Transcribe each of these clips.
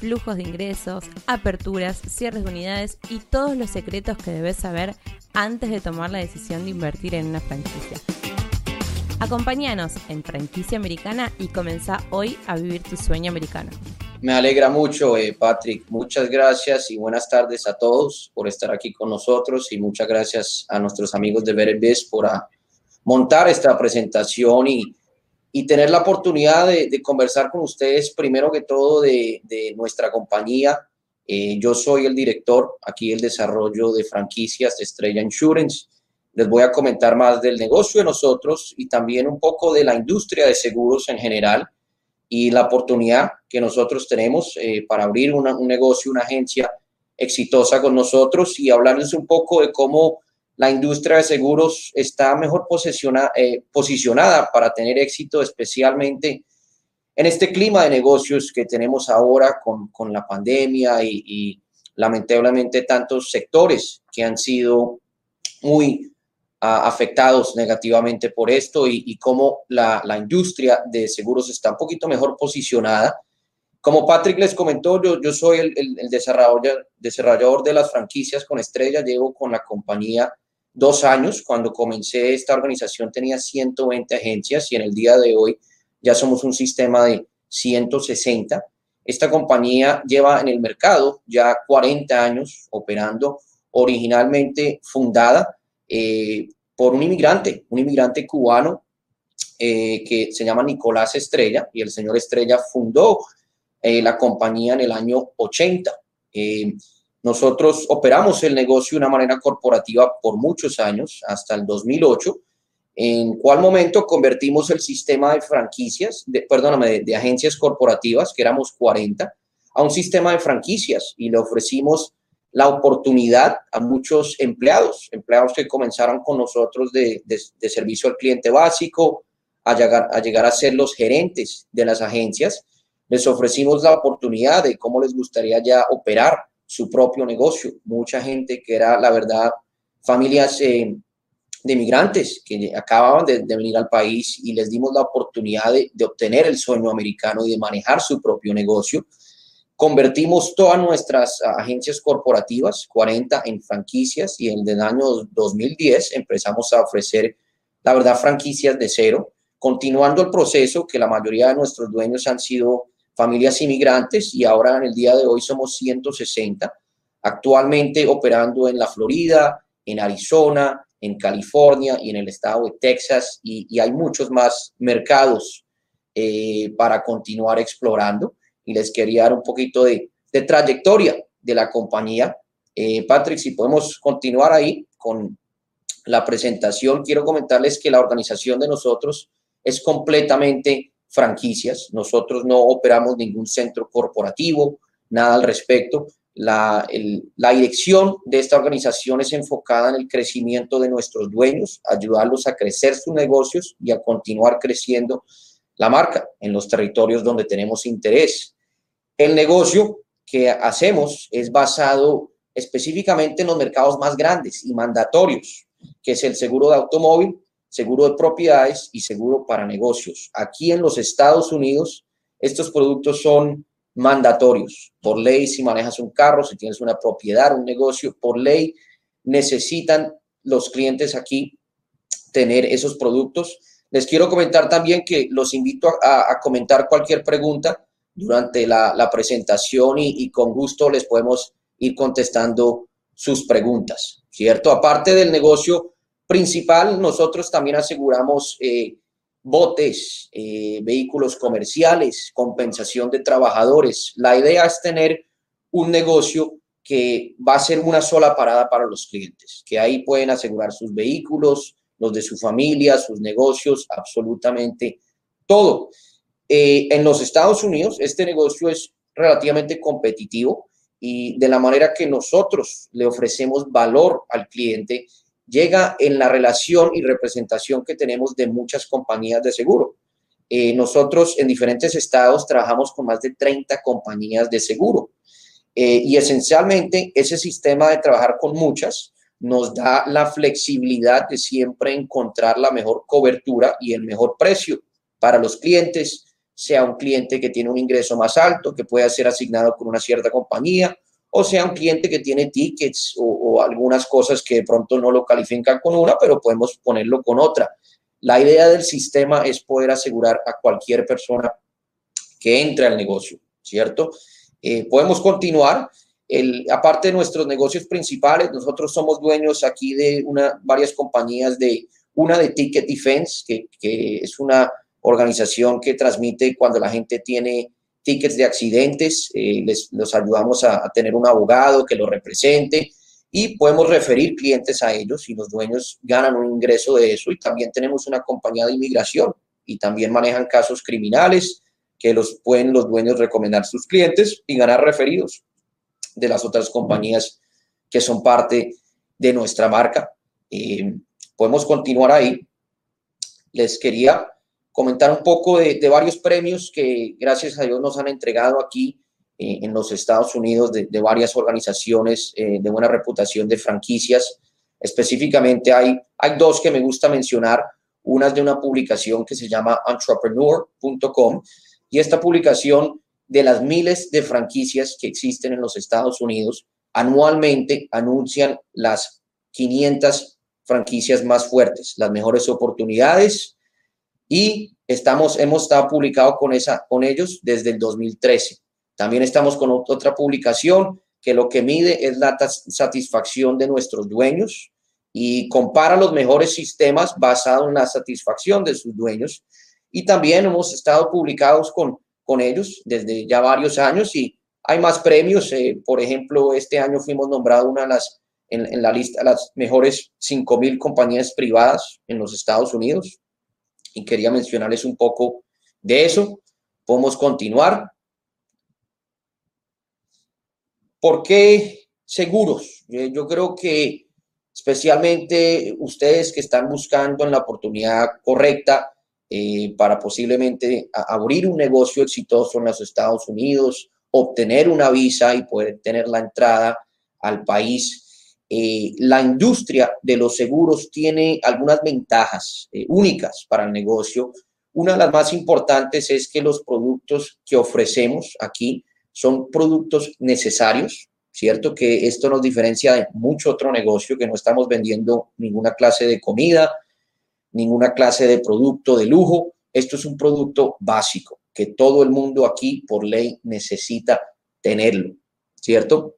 flujos de ingresos, aperturas, cierres de unidades y todos los secretos que debes saber antes de tomar la decisión de invertir en una franquicia. Acompáñanos en Franquicia Americana y comenzá hoy a vivir tu sueño americano. Me alegra mucho, eh, Patrick. Muchas gracias y buenas tardes a todos por estar aquí con nosotros y muchas gracias a nuestros amigos de Verebes por montar esta presentación y, y tener la oportunidad de, conversar con ustedes, primero que todo, de, nuestra compañía. Eh, yo soy el director aquí el desarrollo de franquicias de Estrella Insurance. Les voy a comentar más del negocio de nosotros y también un poco de la industria de seguros en general y la oportunidad que nosotros tenemos eh, para abrir un negocio, una agencia exitosa con nosotros y hablarles un poco de cómo la industria de seguros está mejor eh, posicionada para tener éxito, especialmente en este clima de negocios que tenemos ahora con, la pandemia y, lamentablemente tantos sectores que han sido muy ah, afectados negativamente por esto y, cómo la, industria de seguros está un poquito mejor posicionada. Como Patrick les comentó, yo, yo soy el, el, el desarrollador, desarrollador de las franquicias con Estrella, llevo con la compañía dos años. Cuando comencé esta organización tenía 120 agencias y en el día de hoy ya somos un sistema de 160. Esta compañía lleva en el mercado ya 40 años operando, originalmente fundada eh, por un inmigrante, un inmigrante cubano eh, que se llama Nicolás Estrella y el señor Estrella fundó eh, la compañía en el año 80. Nosotros operamos el negocio de una manera corporativa por muchos años, hasta el 2008, en cual momento convertimos el sistema de franquicias, de, perdóname, de, agencias corporativas, que éramos 40, a un sistema de franquicias y le ofrecimos la oportunidad a muchos empleados, empleados que comenzaron con nosotros de, de, servicio al cliente básico, a llegar, a llegar a ser los gerentes de las agencias. Les ofrecimos la oportunidad de cómo les gustaría ya operar su propio negocio. Mucha gente que era, la verdad, familias eh, de migrantes que acababan de, venir al país y les dimos la oportunidad de, obtener el sueño americano y de manejar su propio negocio. Convertimos todas nuestras agencias corporativas, 40 en franquicias, y en el año 2010 empezamos a ofrecer, la verdad, franquicias de cero, continuando el proceso que la mayoría de nuestros dueños han sido familias inmigrantes y ahora en el día de hoy somos 160, actualmente operando en la Florida, en Arizona, en California y en el estado de Texas y, hay muchos más mercados eh, para continuar explorando y les quería dar un poquito de, trayectoria de la compañía. Eh, Patrick, si podemos continuar ahí con la presentación, quiero comentarles que la organización de nosotros es completamente franquicias. Nosotros no operamos ningún centro corporativo, nada al respecto. La, la, dirección de esta organización es enfocada en el crecimiento de nuestros dueños, ayudarlos a crecer sus negocios y a continuar creciendo la marca en los territorios donde tenemos interés. El negocio que hacemos es basado específicamente en los mercados más grandes y mandatorios, que es el seguro de automóvil, seguro de propiedades y seguro para negocios. Aquí en los Estados Unidos, estos productos son mandatorios. Por ley, si manejas un carro, si tienes una propiedad, un negocio, por ley necesitan los clientes aquí tener esos productos. Les quiero comentar también que los invito a, comentar cualquier pregunta durante la, presentación y, con gusto les podemos ir contestando sus preguntas, ¿cierto? Aparte del negocio principal, nosotros también aseguramos eh, botes, eh, vehículos comerciales, compensación de trabajadores. La idea es tener un negocio que va a ser una sola parada para los clientes, que ahí pueden asegurar sus vehículos, los de su familia, sus negocios, absolutamente todo. Eh, en los Estados Unidos, este negocio es relativamente competitivo y de la manera que nosotros le ofrecemos valor al cliente, llega en la relación y representación que tenemos de muchas compañías de seguro. Eh, nosotros en diferentes estados trabajamos con más de 30 compañías de seguro eh, y esencialmente ese sistema de trabajar con muchas nos da la flexibilidad de siempre encontrar la mejor cobertura y el mejor precio para los clientes, sea un cliente que tiene un ingreso más alto, que pueda ser asignado por una cierta compañía, o sea un cliente que tiene tickets o, algunas cosas que de pronto no lo califican con una, pero podemos ponerlo con otra. La idea del sistema es poder asegurar a cualquier persona que entre al negocio, ¿cierto? Eh, podemos continuar. El, aparte de nuestros negocios principales, nosotros somos dueños aquí de una, varias compañías de una de Ticket Defense, que, que es una organización que transmite cuando la gente tiene tickets de accidentes, eh, les los ayudamos a, tener un abogado que lo represente y podemos referir clientes a ellos y los dueños ganan un ingreso de eso y también tenemos una compañía de inmigración y también manejan casos criminales que los pueden los dueños recomendar a sus clientes y ganar referidos de las otras compañías que son parte de nuestra marca. Eh, podemos continuar ahí. Les quería comentar un poco de, varios premios que gracias a Dios nos han entregado aquí eh, en los Estados Unidos de, varias organizaciones eh, de buena reputación de franquicias. Específicamente hay, hay dos que me gusta mencionar. Una es de una publicación que se llama entrepreneur.com y esta publicación de las miles de franquicias que existen en los Estados Unidos anualmente anuncian las 500 franquicias más fuertes, las mejores oportunidades, y estamos, hemos estado publicado con, esa, con ellos desde el 2013. También estamos con otra publicación que lo que mide es la satisfacción de nuestros dueños y compara los mejores sistemas basados en la satisfacción de sus dueños. Y también hemos estado publicados con, con ellos desde ya varios años y hay más premios. Eh, por ejemplo, este año fuimos nombrados una de las, en, en la lista de las mejores 5.000 compañías privadas en los Estados Unidos y quería mencionarles un poco de eso. Podemos continuar. ¿Por qué seguros? Eh, yo creo que especialmente ustedes que están buscando en la oportunidad correcta eh, para posiblemente abrir un negocio exitoso en los Estados Unidos, obtener una visa y poder tener la entrada al país eh, la industria de los seguros tiene algunas ventajas eh, únicas para el negocio. Una de las más importantes es que los productos que ofrecemos aquí son productos necesarios, ¿cierto? Que esto nos diferencia de mucho otro negocio, que no estamos vendiendo ninguna clase de comida, ninguna clase de producto de lujo. Esto es un producto básico, que todo el mundo aquí por ley necesita tenerlo, ¿cierto?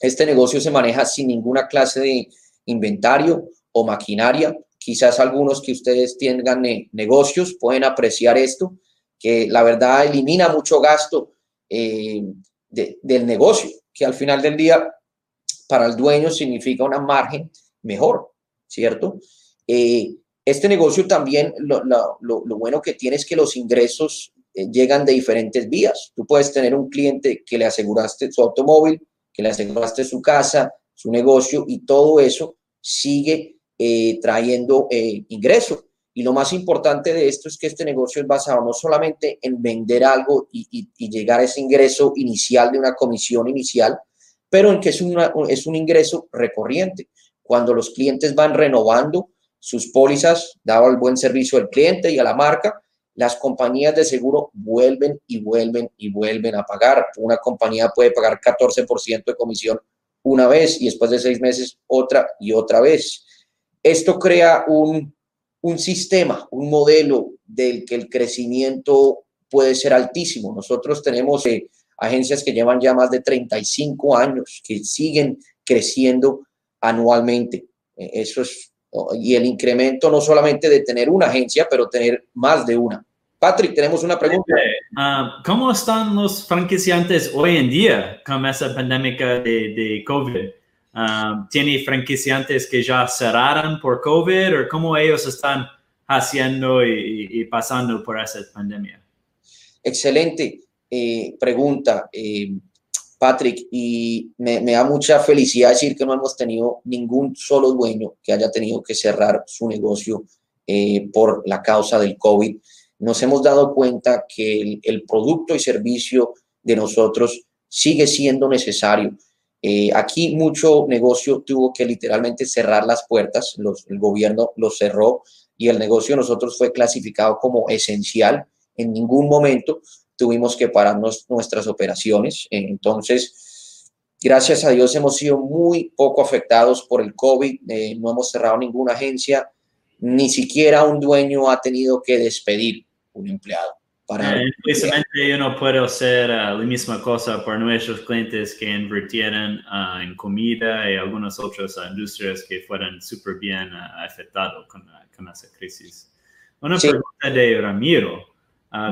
Este negocio se maneja sin ninguna clase de inventario o maquinaria. Quizás algunos que ustedes tengan negocios pueden apreciar esto, que la verdad elimina mucho gasto eh, del negocio, que al final del día para el dueño significa una margen mejor, ¿cierto? Eh, este negocio también, lo, bueno que tiene es que los ingresos eh, llegan de diferentes vías. Tú puedes tener un cliente que le aseguraste su automóvil, que le aseguraste su casa, su negocio y todo eso sigue eh, trayendo eh, ingreso. Y lo más importante de esto es que este negocio es basado no solamente en vender algo y, llegar a ese ingreso inicial de una comisión inicial, pero en que es, es un ingreso recorriente. Cuando los clientes van renovando sus pólizas, dado el buen servicio al cliente y a la marca, las compañías de seguro vuelven y vuelven y vuelven a pagar. Una compañía puede pagar 14% de comisión una vez y después de seis meses otra y otra vez. Esto crea un, sistema, un modelo del que el crecimiento puede ser altísimo. Nosotros tenemos eh, agencias que llevan ya más de 35 años, que siguen creciendo anualmente. Eh, eso es y el incremento no solamente de tener una agencia, pero tener más de una. Patrick, tenemos una pregunta. Ah, ¿Cómo están los franquiciantes hoy en día con esa pandemia de, de COVID? Uh, ¿Tiene franquiciantes que ya cerraron por COVID o cómo ellos están haciendo y, pasando por esa pandemia? Excelente eh, pregunta. Eh, Patrick, y me, da mucha felicidad decir que no hemos tenido ningún solo dueño que haya tenido que cerrar su negocio eh, por la causa del COVID. Nos hemos dado cuenta que el, producto y servicio de nosotros sigue siendo necesario. Eh, aquí mucho negocio tuvo que literalmente cerrar las puertas, el gobierno lo cerró y el negocio de nosotros fue clasificado como esencial. En ningún momento tuvimos que parar nuestras operaciones. Entonces, gracias a Dios hemos sido muy poco afectados por el COVID, eh, no hemos cerrado ninguna agencia, ni siquiera un dueño ha tenido que despedir un empleado. Para eh, yo no puedo hacer uh, la misma cosa por nuestros clientes que invirtieron uh, en comida y algunas otras industrias que fueron súper bien uh, afectados con, con, esa crisis. Una pregunta de Ramiro.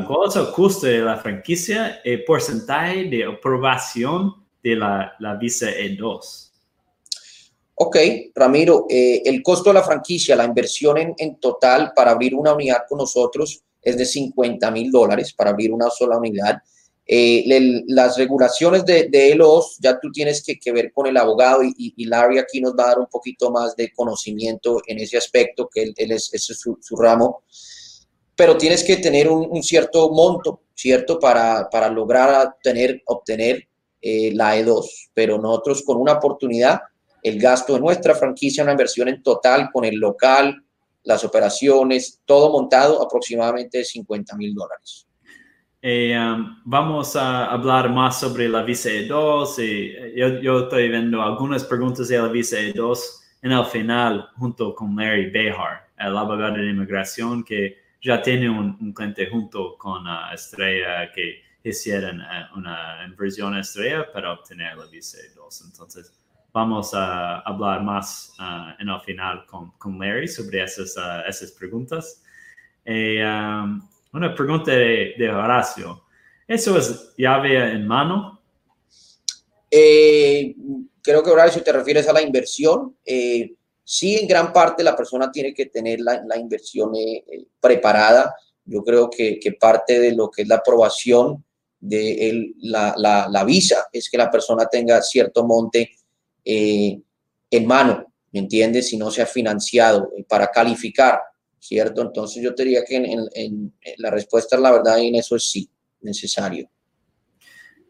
¿Cuál es el costo de la franquicia y porcentaje de aprobación de la, la visa E2? Ok, Ramiro, eh, el costo de la franquicia, la inversión en, en, total para abrir una unidad con nosotros es de 50 mil dólares para abrir una sola unidad. Eh, las regulaciones de, de ELOS ya tú tienes que, que ver con el abogado y, y, Larry aquí nos va a dar un poquito más de conocimiento en ese aspecto, que él, es, ese es su, su ramo pero tienes que tener un, cierto monto, ¿cierto? Para, para lograr tener, obtener eh, la E2. Pero nosotros con una oportunidad, el gasto de nuestra franquicia, una inversión en total con el local, las operaciones, todo montado aproximadamente de 50 mil dólares. Eh, um, vamos a hablar más sobre la visa E2. Y yo, yo, estoy viendo algunas preguntas de la visa E2 en el final junto con Larry Behar, el abogado de inmigración que ya tiene un, cliente junto con Estrella que hicieron eh, una inversión Estrella para obtener la visa 2. Entonces, vamos a hablar más uh, en el final con, con Larry sobre esas, uh, esas preguntas. Eh, um, una pregunta de, Horacio. ¿Eso es llave en mano? creo que Horacio te refieres a la inversión. Sí, en gran parte la persona tiene que tener la, la inversión eh, eh, preparada. Yo creo que, que, parte de lo que es la aprobación de la, la, la, visa es que la persona tenga cierto monte eh, en mano, ¿me entiendes? Si no se ha financiado para calificar, ¿cierto? Entonces yo te diría que en, en, la respuesta, la verdad, en eso es sí, necesario.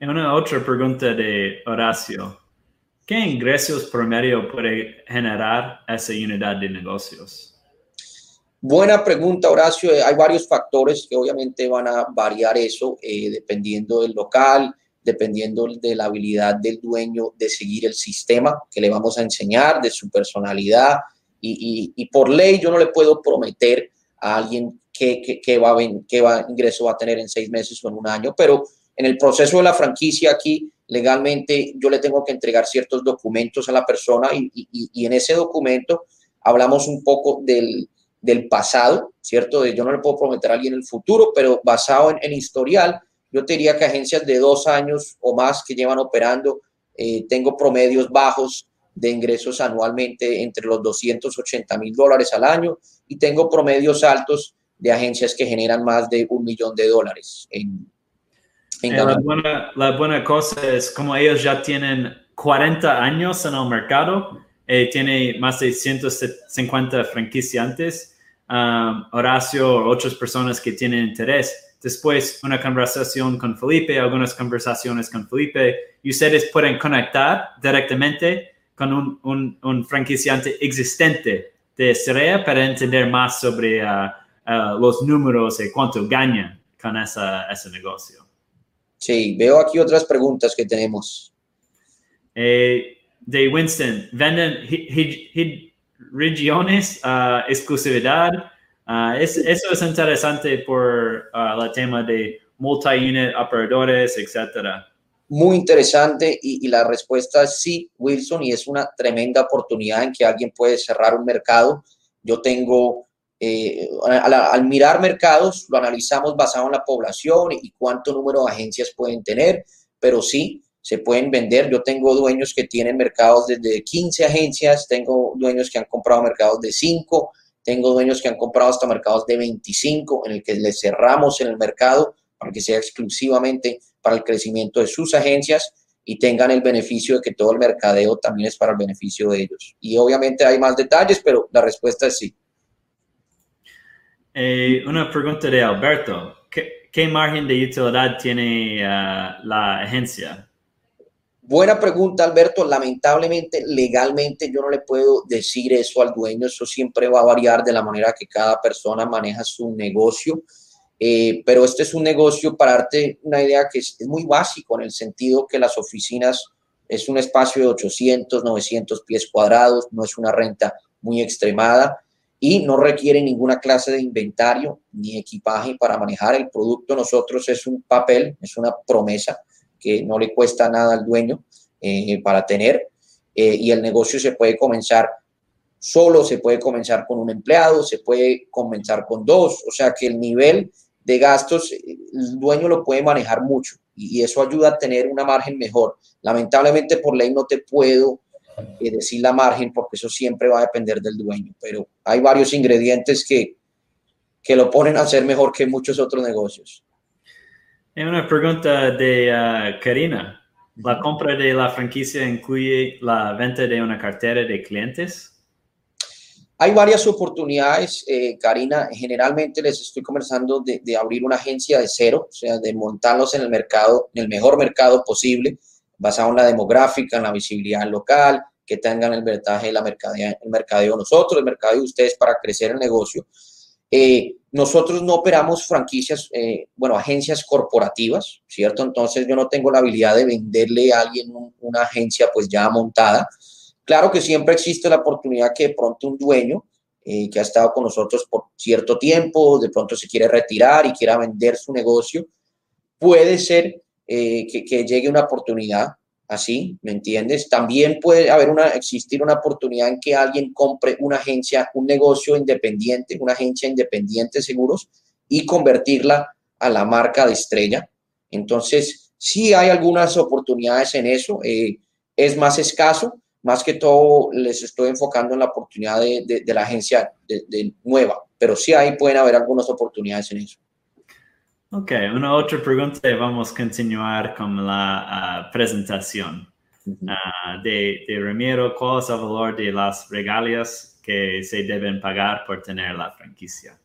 Una otra pregunta de Horacio. ¿Qué ingresos promedio puede generar esa unidad de negocios? Buena pregunta, Horacio. Eh, hay varios factores que obviamente van a variar eso eh, dependiendo del local, dependiendo de la habilidad del dueño de seguir el sistema que le vamos a enseñar, de su personalidad. Y, por ley yo no le puedo prometer a alguien qué, qué, va, va, ingreso va a tener en seis meses o en un año, pero en el proceso de la franquicia aquí legalmente yo le tengo que entregar ciertos documentos a la persona y, en ese documento hablamos un poco del, pasado, ¿cierto? De, yo no le puedo prometer a alguien el futuro, pero basado en, historial, yo te diría que agencias de dos años o más que llevan operando, eh, tengo promedios bajos de ingresos anualmente entre los 280 mil dólares al año y tengo promedios altos de agencias que generan más de un millón de dólares en, la, buena, la, buena, cosa es como ellos ya tienen 40 años en el mercado, eh, tiene más de 150 franquiciantes, um, Horacio o otras personas que tienen interés. Después, una conversación con Felipe, algunas conversaciones con Felipe, y ustedes pueden conectar directamente con un, un, un franquiciante existente de Estrella para entender más sobre uh, uh, los números y cuánto ganan con esa, ese negocio. Sí, veo aquí otras preguntas que tenemos. Eh, de Winston, ¿venden regiones, uh, exclusividad? Uh, es, eso es interesante por uh, el tema de multi-unit operadores, etcétera. Muy interesante y, y, la respuesta es sí, Wilson, y es una tremenda oportunidad en que alguien puede cerrar un mercado. Yo tengo eh, al, mirar mercados, lo analizamos basado en la población y cuánto número de agencias pueden tener, pero sí, se pueden vender. Yo tengo dueños que tienen mercados desde 15 agencias, tengo dueños que han comprado mercados de 5, tengo dueños que han comprado hasta mercados de 25, en el que les cerramos en el mercado para que sea exclusivamente para el crecimiento de sus agencias. y tengan el beneficio de que todo el mercadeo también es para el beneficio de ellos. Y obviamente hay más detalles, pero la respuesta es sí. Eh, una pregunta de Alberto. ¿Qué, margen de utilidad tiene ah, la agencia? Buena pregunta, Alberto. Lamentablemente, legalmente yo no le puedo decir eso al dueño. Eso siempre va a variar de la manera que cada persona maneja su negocio. Eh, pero este es un negocio, para darte una idea que es, es, muy básico en el sentido que las oficinas es un espacio de 800, 900 pies cuadrados, no es una renta muy extremada y no requiere ninguna clase de inventario ni equipaje para manejar el producto. Nosotros es un papel, es una promesa que no le cuesta nada al dueño eh, para tener eh, y el negocio se puede comenzar solo, se puede comenzar con un empleado, se puede comenzar con dos, o sea que el nivel de gastos el dueño lo puede manejar mucho y eso ayuda a tener una margen mejor. Lamentablemente por ley no te puedo eh, decir la margen, porque eso siempre va a depender del dueño, pero hay varios ingredientes que, que lo ponen a ser mejor que muchos otros negocios. Hay una pregunta de uh, Karina. ¿La compra de la franquicia incluye la venta de una cartera de clientes? Hay varias oportunidades, eh, Karina. Generalmente les estoy conversando de, de, abrir una agencia de cero, o sea, de montarlos en el mercado, en el mejor mercado posible, basado en la demográfica, en la visibilidad local, que tengan el ventaje de la mercadeo, el mercadeo nosotros, el mercadeo de ustedes para crecer el negocio. Eh, nosotros no operamos franquicias, eh, bueno, agencias corporativas, ¿cierto? Entonces yo no tengo la habilidad de venderle a alguien una agencia pues ya montada. Claro que siempre existe la oportunidad que de pronto un dueño eh, que ha estado con nosotros por cierto tiempo, de pronto se quiere retirar y quiera vender su negocio, puede ser eh, que, llegue una oportunidad así, ¿me entiendes? También puede haber una, existir una oportunidad en que alguien compre una agencia, un negocio independiente, una agencia independiente de seguros y convertirla a la marca de estrella. Entonces, sí hay algunas oportunidades en eso, eh, es más escaso, más que todo les estoy enfocando en la oportunidad de, de, la agencia de nueva, pero sí ahí pueden haber algunas oportunidades en eso. Ok, una otra pregunta y vamos a continuar con la uh, presentación. Uh, de, de, Ramiro, ¿cuál es el valor de las regalias que se deben pagar por tener la franquicia?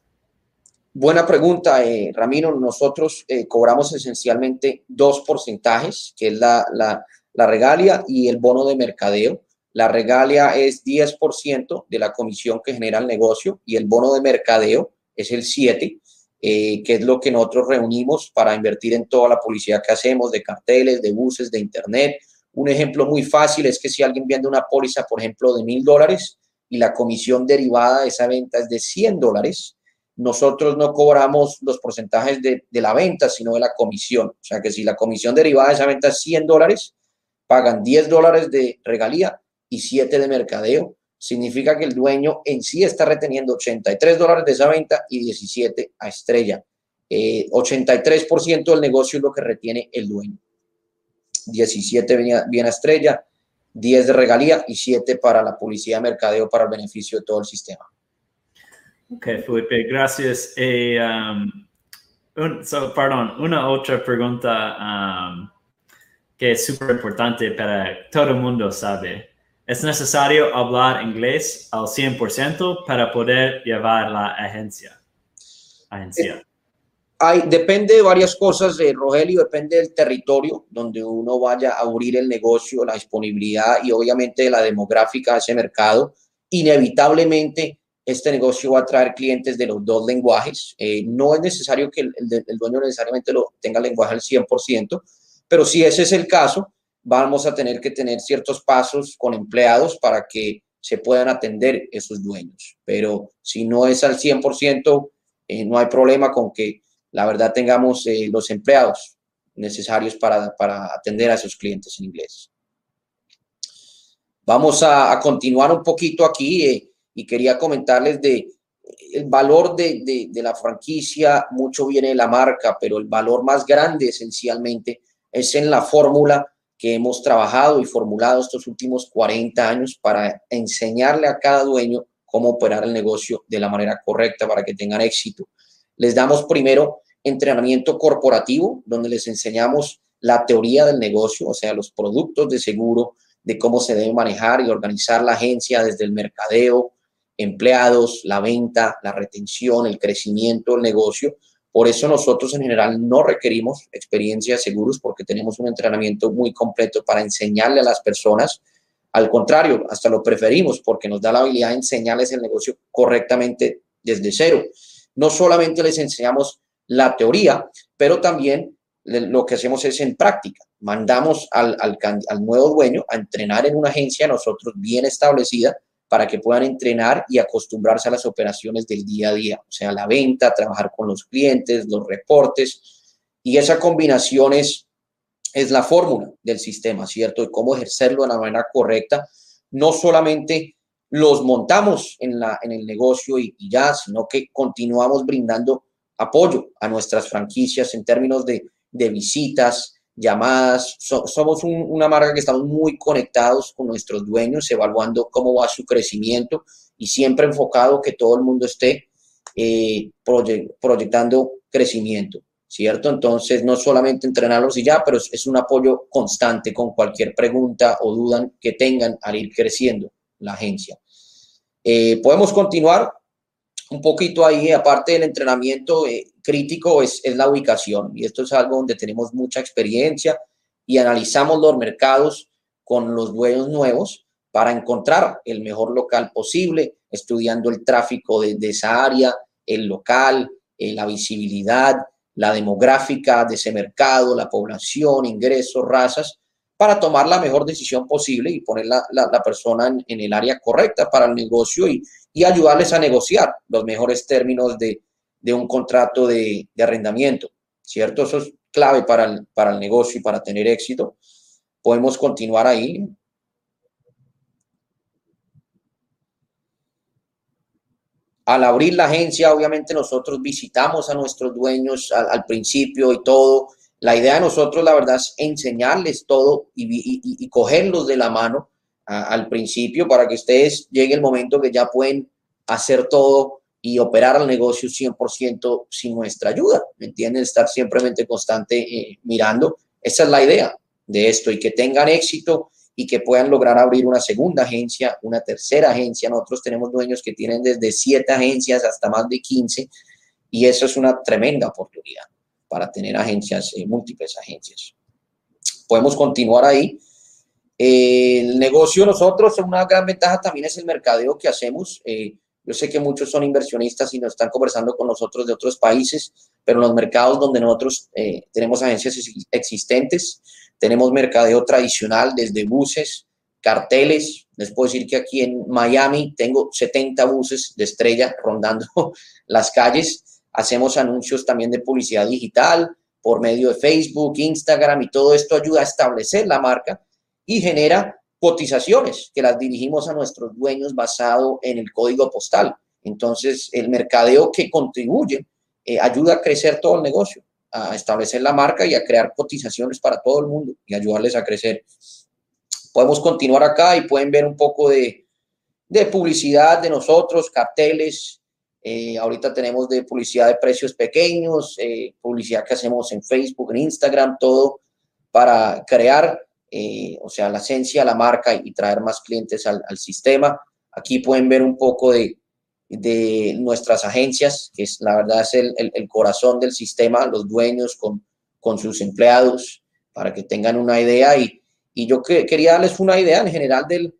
Buena pregunta, eh, Ramiro. Nosotros eh, cobramos esencialmente dos porcentajes, que es la, la, la regalia y el bono de mercadeo. La regalia es 10% de la comisión que genera el negocio y el bono de mercadeo es el 7%. Eh, que es lo que nosotros reunimos para invertir en toda la publicidad que hacemos, de carteles, de buses, de internet. Un ejemplo muy fácil es que si alguien vende una póliza, por ejemplo, de mil dólares y la comisión derivada de esa venta es de 100 dólares, nosotros no cobramos los porcentajes de, de, la venta, sino de la comisión. O sea que si la comisión derivada de esa venta es 100 dólares, pagan 10 dólares de regalía y 7 de mercadeo significa que el dueño en sí está reteniendo 83 dólares de esa venta y 17 a estrella. Eh, 83% del negocio es lo que retiene el dueño. 17 viene a estrella, 10 de regalía y 7 para la publicidad de mercadeo para el beneficio de todo el sistema. Ok, Felipe, gracias. Eh, um, un, so, perdón, una otra pregunta um, que es súper importante para todo el mundo sabe es necesario hablar inglés al 100% para poder llevar la agencia. agencia. Eh, hay, depende de varias cosas, eh, Rogelio, depende del territorio donde uno vaya a abrir el negocio, la disponibilidad y obviamente de la demográfica de ese mercado. Inevitablemente, este negocio va a traer clientes de los dos lenguajes. Eh, no es necesario que el, el, el, dueño necesariamente lo tenga el lenguaje al 100%, pero si ese es el caso, vamos a tener que tener ciertos pasos con empleados para que se puedan atender esos dueños. Pero si no es al 100%, eh, no hay problema con que la verdad tengamos eh, los empleados necesarios para, para, atender a esos clientes en inglés. Vamos a, a continuar un poquito aquí eh, y quería comentarles de el valor de, de, de la franquicia, mucho viene de la marca, pero el valor más grande esencialmente es en la fórmula que hemos trabajado y formulado estos últimos 40 años para enseñarle a cada dueño cómo operar el negocio de la manera correcta para que tengan éxito. Les damos primero entrenamiento corporativo, donde les enseñamos la teoría del negocio, o sea, los productos de seguro, de cómo se debe manejar y organizar la agencia desde el mercadeo, empleados, la venta, la retención, el crecimiento del negocio. Por eso nosotros en general no requerimos experiencia de seguros porque tenemos un entrenamiento muy completo para enseñarle a las personas. Al contrario, hasta lo preferimos porque nos da la habilidad de enseñarles el negocio correctamente desde cero. No solamente les enseñamos la teoría, pero también lo que hacemos es en práctica. Mandamos al, nuevo dueño a entrenar en una agencia nosotros bien establecida para que puedan entrenar y acostumbrarse a las operaciones del día a día, o sea, la venta, trabajar con los clientes, los reportes, y esa combinación es, es la fórmula del sistema, ¿cierto? De cómo ejercerlo de la manera correcta. No solamente los montamos en, la, en el negocio y, y ya, sino que continuamos brindando apoyo a nuestras franquicias en términos de, de visitas, llamadas. somos una marca que estamos muy conectados con nuestros dueños, evaluando cómo va su crecimiento y siempre enfocado que todo el mundo esté eh, proyectando crecimiento, ¿cierto? Entonces, no solamente entrenarlos y ya, pero es, un apoyo constante con cualquier pregunta o duda que tengan al ir creciendo la agencia. Eh, podemos continuar un poquito ahí, aparte del entrenamiento eh, crítico, es, es, la ubicación. Y esto es algo donde tenemos mucha experiencia y analizamos los mercados con los dueños nuevos para encontrar el mejor local posible, estudiando el tráfico de, esa área, el local, eh, la visibilidad, la demográfica de ese mercado, la población, ingresos, razas, para tomar la mejor decisión posible y poner la, la, persona en, el área correcta para el negocio y, y ayudarles a negociar los mejores términos de, de un contrato de, de, arrendamiento, ¿cierto? Eso es clave para el, para el negocio y para tener éxito. Podemos continuar ahí. Al abrir la agencia, obviamente nosotros visitamos a nuestros dueños al principio y todo. La idea de nosotros, la verdad, es enseñarles todo y, y, cogerlos de la mano al principio para que ustedes llegue el momento que ya pueden hacer todo y operar el negocio 100% sin nuestra ayuda, ¿me entienden? Estar simplemente constante eh, mirando. Esa es la idea de esto y que tengan éxito y que puedan lograr abrir una segunda agencia, una tercera agencia. Nosotros tenemos dueños que tienen desde siete agencias hasta más de 15 y eso es una tremenda oportunidad para tener agencias, eh, múltiples agencias. Podemos continuar ahí el negocio nosotros, una gran ventaja también es el mercadeo que hacemos. Eh, yo sé que muchos son inversionistas y nos están conversando con nosotros de otros países, pero en los mercados donde nosotros eh, tenemos agencias existentes, tenemos mercadeo tradicional desde buses, carteles. Les puedo decir que aquí en Miami tengo 70 buses de estrella rondando las calles. Hacemos anuncios también de publicidad digital por medio de Facebook, Instagram y todo esto ayuda a establecer la marca y genera cotizaciones que las dirigimos a nuestros dueños basado en el código postal. Entonces, el mercadeo que contribuye eh, ayuda a crecer todo el negocio, a establecer la marca y a crear cotizaciones para todo el mundo y ayudarles a crecer. Podemos continuar acá y pueden ver un poco de, de publicidad de nosotros, carteles. Eh, ahorita tenemos de publicidad de precios pequeños, eh, publicidad que hacemos en Facebook, en Instagram, todo para crear eh, o sea, la esencia, la marca y traer más clientes al, al sistema. Aquí pueden ver un poco de, de, nuestras agencias, que es la verdad es el, el, el, corazón del sistema, los dueños con, con sus empleados, para que tengan una idea. Y, y yo que, quería darles una idea en general del,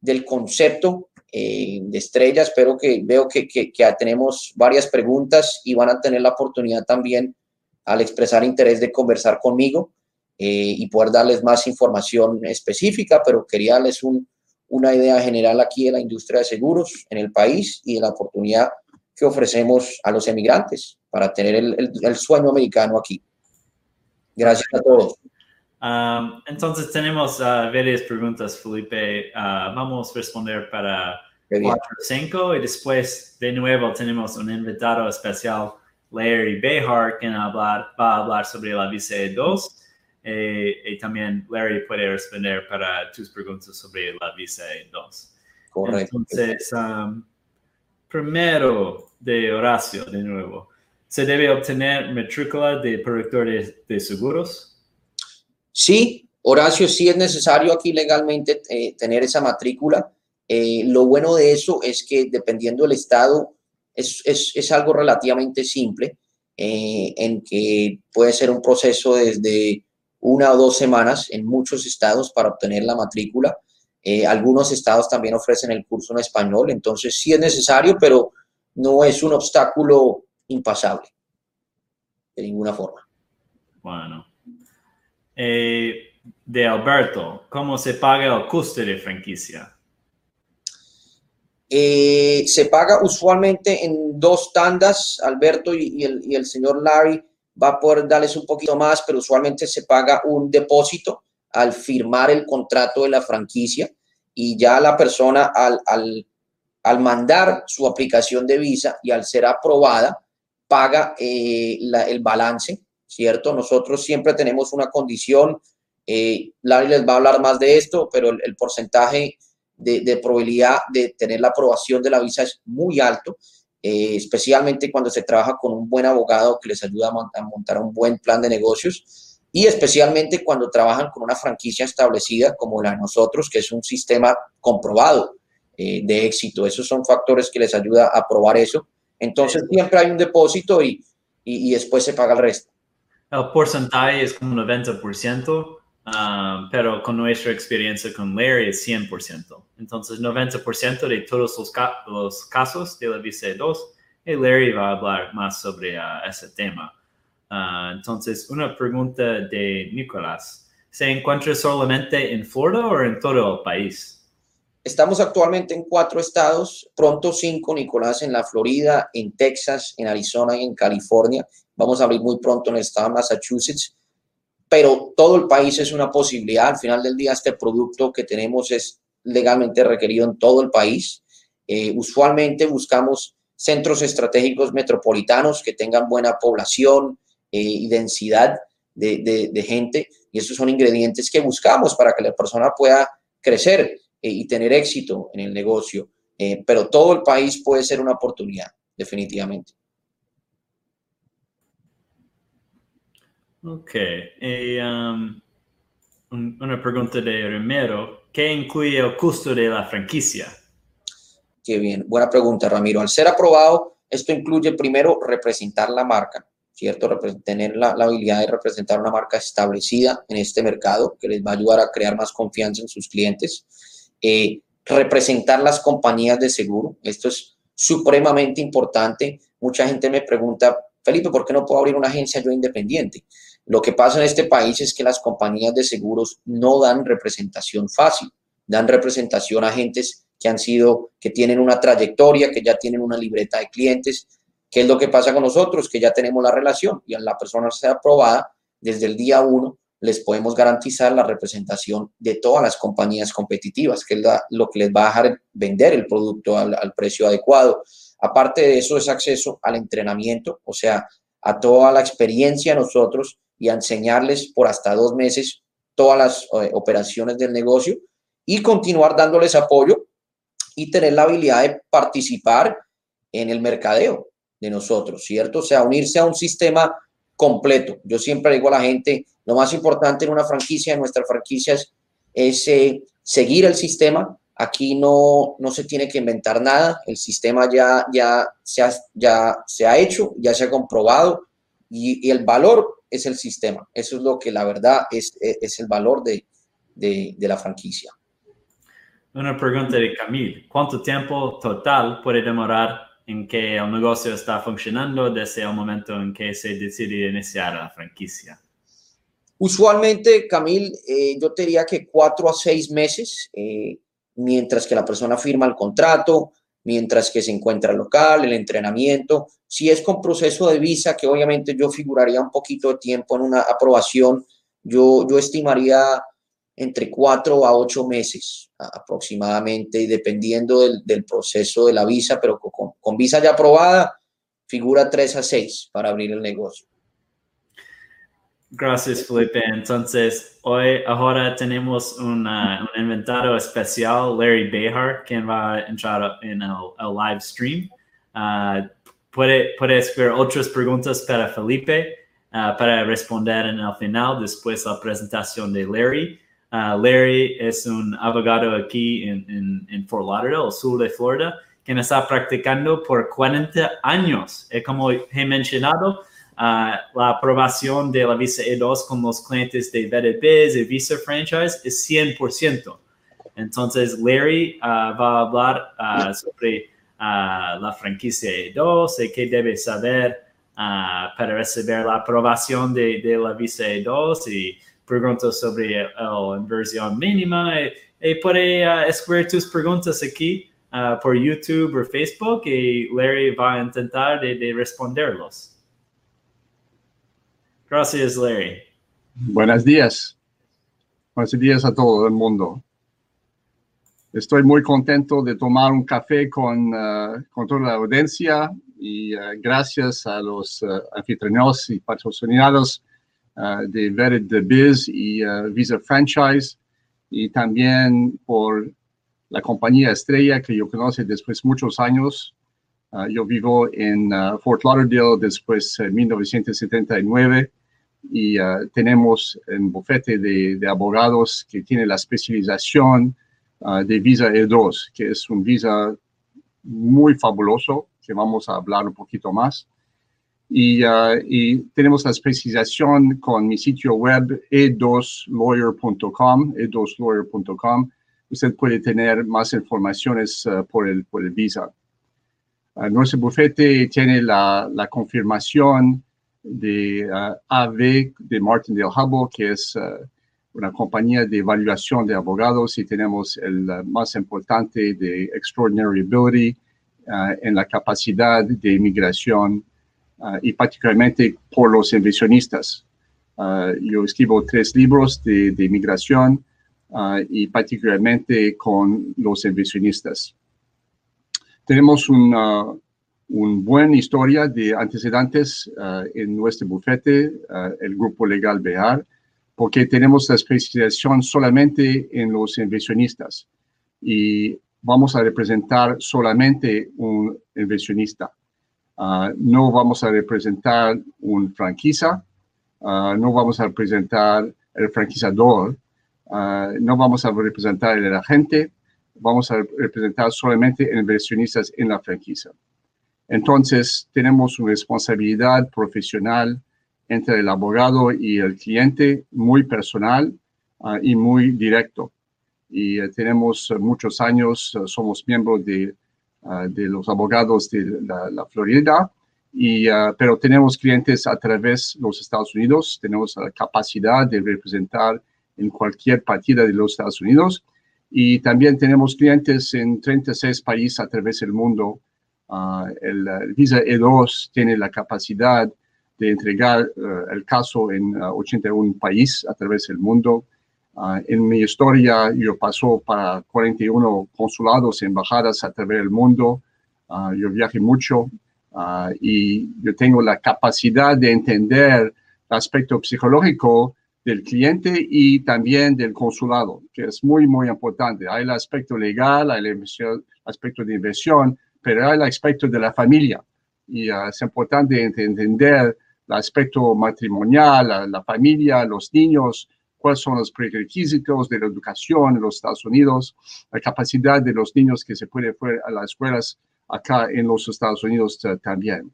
del concepto eh, de estrella. Espero que veo que, que, que tenemos varias preguntas y van a tener la oportunidad también al expresar interés de conversar conmigo eh, y poder darles más información específica, pero quería darles un, una idea general aquí de la industria de seguros en el país y de la oportunidad que ofrecemos a los emigrantes para tener el, el, el sueño americano aquí. Gracias a todos. Um, entonces tenemos uh, varias preguntas, Felipe. Uh, vamos a responder para 4 5 y después de nuevo tenemos un invitado especial, Larry Behar, quien hablar, va a hablar sobre la VCE 2 eh, y también Larry puede responder para tus preguntas sobre la visa 2. Correcto. Entonces, um, primero de Horacio, de nuevo, ¿se debe obtener matrícula de productor de, de seguros? Sí, Horacio, sí es necesario aquí legalmente eh, tener esa matrícula. Eh, lo bueno de eso es que dependiendo del estado, es, es, es algo relativamente simple, eh, en que puede ser un proceso desde una o dos semanas en muchos estados para obtener la matrícula. algunos estados también ofrecen el curso en español, entonces sí es necesario, pero no es un obstáculo impasable de ninguna forma. Bueno. Eh, de Alberto, ¿cómo se paga el coste de franquicia? Eh, se paga usualmente en dos tandas. Alberto y, el, señor Larry va a poder darles un poquito más, pero usualmente se paga un depósito al firmar el contrato de la franquicia y ya la persona al, al, al mandar su aplicación de visa y al ser aprobada, paga eh, el balance, ¿cierto? Nosotros siempre tenemos una condición eh, Larry les va a hablar más de esto, pero el, porcentaje de, probabilidad de tener la aprobación de la visa es muy alto, eh, especialmente cuando se trabaja con un buen abogado que les ayuda a, montar un buen plan de negocios y especialmente cuando trabajan con una franquicia establecida como la de nosotros, que es un sistema comprobado eh, de éxito. Esos son factores que les ayuda a probar eso. Entonces siempre hay un depósito y, y, y después se paga el resto. El porcentaje es como 90%. Um, pero con nuestra experiencia con Larry es 100%. Entonces, 90% de todos los, casos de la visa 2, y Larry va a hablar más sobre uh, ese tema. Uh, entonces, una pregunta de Nicolás. ¿Se encuentra solamente en Florida o en todo el país? Estamos actualmente en cuatro estados, pronto cinco, Nicolás, en la Florida, en Texas, en Arizona y en California. Vamos a abrir muy pronto en el estado de Massachusetts pero todo el país es una posibilidad. Al final del día, este producto que tenemos es legalmente requerido en todo el país. Eh, usualmente buscamos centros estratégicos metropolitanos que tengan buena población eh, y densidad de, gente, y esos son ingredientes que buscamos para que la persona pueda crecer eh, y tener éxito en el negocio. pero todo el país puede ser una oportunidad, definitivamente. Ok. Y, um, una pregunta de Ramiro. ¿Qué incluye el costo de la franquicia? Qué bien. Buena pregunta, Ramiro. Al ser aprobado, esto incluye primero representar la marca, ¿cierto? Tener la, habilidad de representar una marca establecida en este mercado que les va a ayudar a crear más confianza en sus clientes. Eh, representar las compañías de seguro. Esto es supremamente importante. Mucha gente me pregunta, Felipe, ¿por qué no puedo abrir una agencia yo independiente? Lo que pasa en este país es que las compañías de seguros no dan representación fácil, dan representación a agentes que han sido, que tienen una trayectoria, que ya tienen una libreta de clientes. ¿Qué es lo que pasa con nosotros? Que ya tenemos la relación y a la persona sea aprobada desde el día uno, les podemos garantizar la representación de todas las compañías competitivas, que es lo que les va a dejar vender el producto al, al precio adecuado. Aparte de eso, es acceso al entrenamiento, o sea, a toda la experiencia nosotros y a enseñarles por hasta dos meses todas las eh, operaciones del negocio y continuar dándoles apoyo y tener la habilidad de participar en el mercadeo de nosotros, ¿cierto? O sea, unirse a un sistema completo. Yo siempre digo a la gente, lo más importante en una franquicia, en nuestra franquicia es, eh, seguir el sistema. Aquí no, no se tiene que inventar nada, el sistema ya, ya, se, ha, ya se ha hecho, ya se ha comprobado y, y el valor es el sistema. Eso es lo que la verdad es, es el valor de, de, de la franquicia. Una pregunta de Camille. ¿Cuánto tiempo total puede demorar en que el negocio está funcionando desde el momento en que se decide iniciar la franquicia? Usualmente, Camil, eh, yo te diría que cuatro a seis meses, eh, mientras que la persona firma el contrato, mientras que se encuentra local, el entrenamiento. Si es con proceso de visa, que obviamente yo figuraría un poquito de tiempo en una aprobación, yo, yo estimaría entre cuatro a ocho meses aproximadamente, dependiendo del, del, proceso de la visa, pero con, con visa ya aprobada, figura tres a seis para abrir el negocio. Gracias, Felipe. Entonces, hoy ahora tenemos una, un inventario especial, Larry Behar, quien va a entrar en el, el live stream. Uh, puede, puede otras preguntas para Felipe. para responder en el final, después la presentación de Larry. Larry es un abogado aquí en, en, Fort Lauderdale, sur de Florida, quien está practicando por 40 años. Y como he mencionado, la aprobación de la visa E2 con los clientes de BDBs y Visa Franchise es 100%. Entonces, Larry va a hablar sobre la franquicia E2 y qué debe saber para recibir la aprobación de, de la visa E2 y preguntas sobre la inversión mínima. Y, y puede escribir tus preguntas aquí por YouTube o Facebook y Larry va a intentar de responderlos. Gracias, Larry. Buenos días. Buenos días a todo el mundo. Estoy muy contento de tomar un café con, uh, con toda la audiencia y uh, gracias a los uh, anfitriones y patrocinados de Vered Biz y Visa Franchise y también por la compañía Estrella que yo conozco después de muchos años. yo vivo en Fort Lauderdale después de 1979 y tenemos un bufete de, de, abogados que tiene la especialización Ah, de Visa E2, que es un visa muy fabuloso, que vamos a hablar un poquito más. Y, ah, y tenemos la especialización con mi sitio web e2lawyer.com, e2lawyer.com. Usted puede tener más informaciones por, el, por el visa. nuestro bufete tiene la, la confirmación de AV de Martindale Hubble, que es una compañía de evaluación de abogados y tenemos el más importante de Extraordinary Ability uh, en la capacidad de inmigración uh, y particularmente por los inversionistas. Uh, yo escribo tres libros de, de inmigración y particularmente con los inversionistas. Tenemos una, una buena historia de antecedentes en nuestro bufete, el Grupo Legal BEAR, porque tenemos la especialización solamente en los inversionistas y vamos a representar solamente un inversionista. Ah, no vamos a representar un franquicia, ah, no vamos a representar el franquiciador, ah, no vamos a representar el agente, vamos a representar solamente inversionistas en la franquicia. Entonces, tenemos una responsabilidad profesional entre el abogado y el cliente muy personal ah, y muy directo. Y eh, tenemos muchos años, eh, somos miembros de, ah, de, los abogados de la, Florida, y, ah, pero tenemos clientes a través de los Estados Unidos, tenemos la capacidad de representar en cualquier partida de los Estados Unidos y también tenemos clientes en 36 países a través del mundo. El, el, Visa E2 tiene la capacidad de entregar eh, el caso en 81 eh, países a través del mundo. Ah, en mi historia, yo paso para 41 consulados y embajadas a través del mundo. Ah, yo viaje mucho ah, y yo tengo la capacidad de entender el aspecto psicológico del cliente y también del consulado, que es muy, muy importante. Hay el aspecto legal, hay el aspecto de inversión, pero el aspecto de la familia. Y es importante entender el aspecto matrimonial, la, familia, los niños, cuáles son los prerequisitos de la educación en los Estados Unidos, la capacidad de los niños que se pueden ir a las escuelas acá en los Estados Unidos también.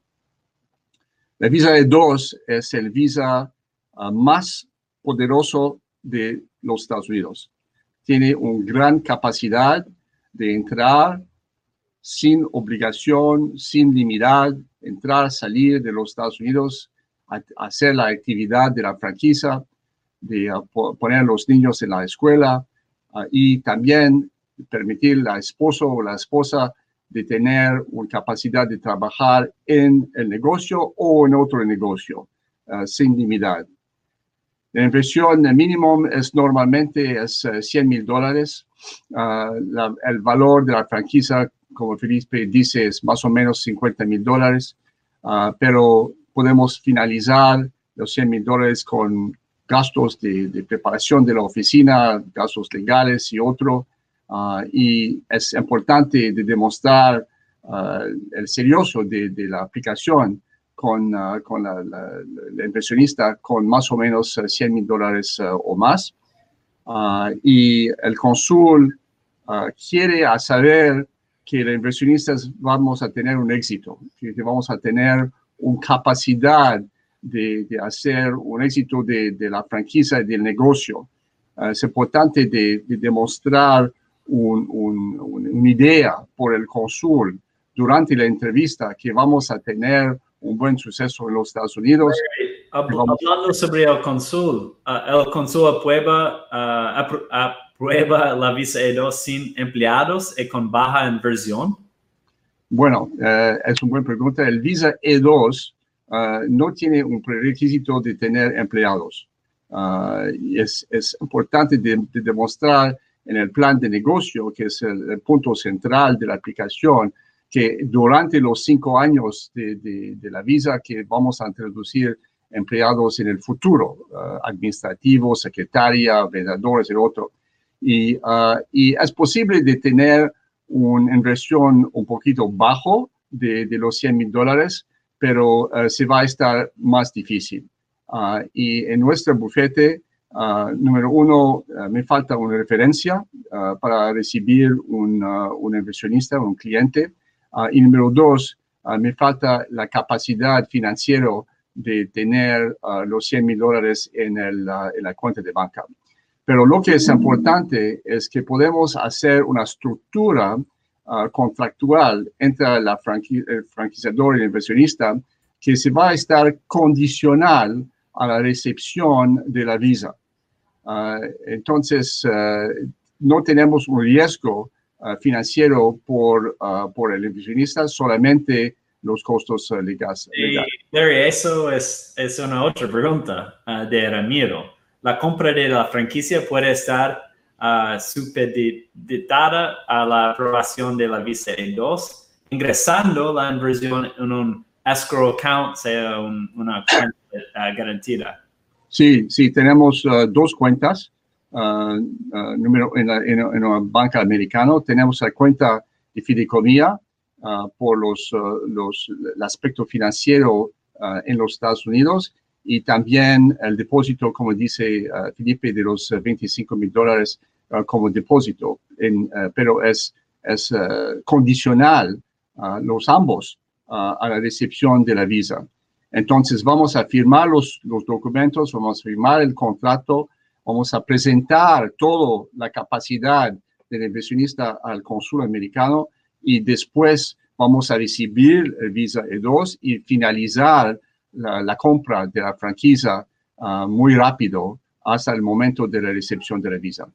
La visa de dos es el visa ah, más poderoso de los Estados Unidos. Tiene una gran capacidad de entrar sin obligación, sin limitar, entrar, salir de los Estados Unidos hacer la actividad de la franquicia, de poner a los niños en la escuela ah, y también permitir al esposo o la esposa de tener una capacidad de trabajar en el negocio o en otro negocio ah, sin limitad. La inversión mínimo es normalmente es 100 mil dólares. el valor de la franquicia, como Felipe dice, es más o menos 50 mil dólares, pero podemos finalizar los 100 mil dólares con gastos de, preparación de la oficina, gastos legales y otro. Ah, y es importante de demostrar uh, el serioso de, la aplicación con, con la, la, con más o menos 100 mil dólares uh, o más. Y el cónsul quiere saber que los inversionistas vamos a tener un éxito, que, vamos a tener una capacidad de, de, hacer un éxito de, de la franquicia y del negocio. es importante de, de demostrar un, un, una idea por el cónsul durante la entrevista que vamos a tener un buen suceso en los Estados Unidos. Hablando sobre el cónsul, uh, el cónsul aprueba, uh, aprueba la visa E2 sin empleados y con baja inversión. Bueno, uh, es una buena pregunta. El visa E2 no tiene un prerequisito de tener empleados. y es, es importante de, de, demostrar en el plan de negocio, que es el, el punto central de la aplicación, que durante los cinco años de, de, de, la visa que vamos a introducir empleados en el futuro, uh, administrativos, secretaria, vendedores y otro. Y, uh, y, es posible de tener una inversión un poquito bajo de, de los 100 mil dólares, pero uh, se va a estar más difícil. y en nuestro bufete, número uno, me falta una referencia para recibir un, un inversionista, un cliente. Uh, y número dos, uh, me falta la capacidad financiera de tener uh, los 100 mil dólares en, en, la cuenta de banca. Pero lo que es importante es que podemos hacer una estructura contractual entre la el franquiciador y el inversionista que se va a estar condicional a la recepción de la visa. entonces, no tenemos un riesgo uh, financiero por, uh, por el inversionista, solamente los costos uh, legales. Y Larry, eso es, es una otra pregunta de Ramiro. La compra de la franquicia puede estar supeditada a la aprobación de la visa E2, ingresando la inversión en un escrow account, sea un, una cuenta garantida. Sí, sí, tenemos dos cuentas. Uh, uh, número en, la, una banca americana. Tenemos la cuenta de fideicomiso uh, por los, los, el aspecto financiero en los Estados Unidos y también el depósito, como dice Felipe, de los 25 mil dólares como depósito, en, pero es, es condicional los ambos a la recepción de la visa. Entonces vamos a firmar los, los documentos, vamos a firmar el contrato, vamos a presentar toda la capacidad del inversionista al cónsul americano y después vamos a recibir el visa E2 y finalizar la, la compra de la franquicia uh, muy rápido hasta el momento de la recepción de la visa.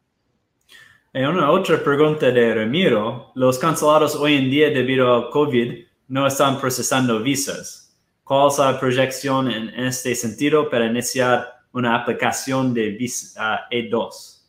Y una otra pregunta de Ramiro. Los consulados hoy en día debido al COVID no están procesando visas. ¿Cuál es la proyección en este sentido para iniciar una aplicación de visa E2?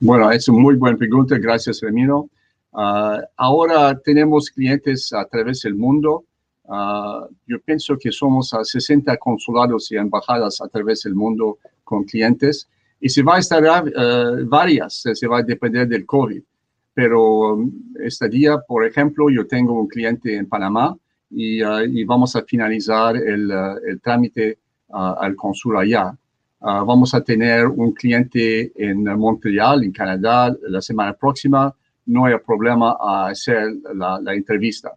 Bueno, es una muy buena pregunta. Gracias, Ramiro. Uh, ahora tenemos clientes a través del mundo. Uh, yo pienso que somos a 60 consulados y embajadas a través del mundo con clientes. Y se va a estar uh, varias, se va a depender del COVID. Pero um, este día, por ejemplo, yo tengo un cliente en Panamá y, y vamos a finalizar el, el trámite al consul allá. Uh, vamos a tener un cliente en Montreal, en Canadá, la semana próxima. No hay problema a hacer la, la entrevista.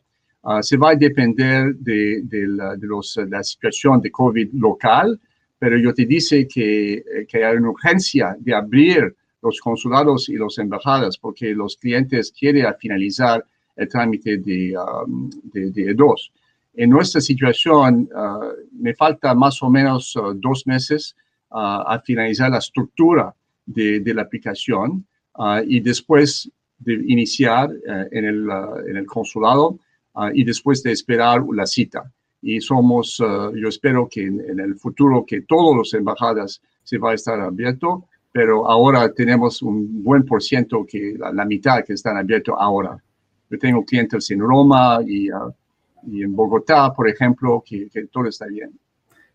Uh, se va a depender de, de, la, de, los, de, la, situación de COVID local, pero yo te dice que, que hay una urgencia de abrir los consulados y las embajadas porque los clientes quieren finalizar el trámite de, um, de, de, E2. En nuestra situación, uh, me falta más o menos dos meses a finalizar la estructura de, la aplicación uh, y después de iniciar uh, en, el, uh, en, el, consulado y después de esperar la cita. Y somos, yo espero que en, el futuro que todas las embajadas se va a estar abierto, pero ahora tenemos un buen por ciento que la, mitad que están abiertos ahora. Yo tengo clientes en Roma y, y en Bogotá, por ejemplo, que, todo está bien.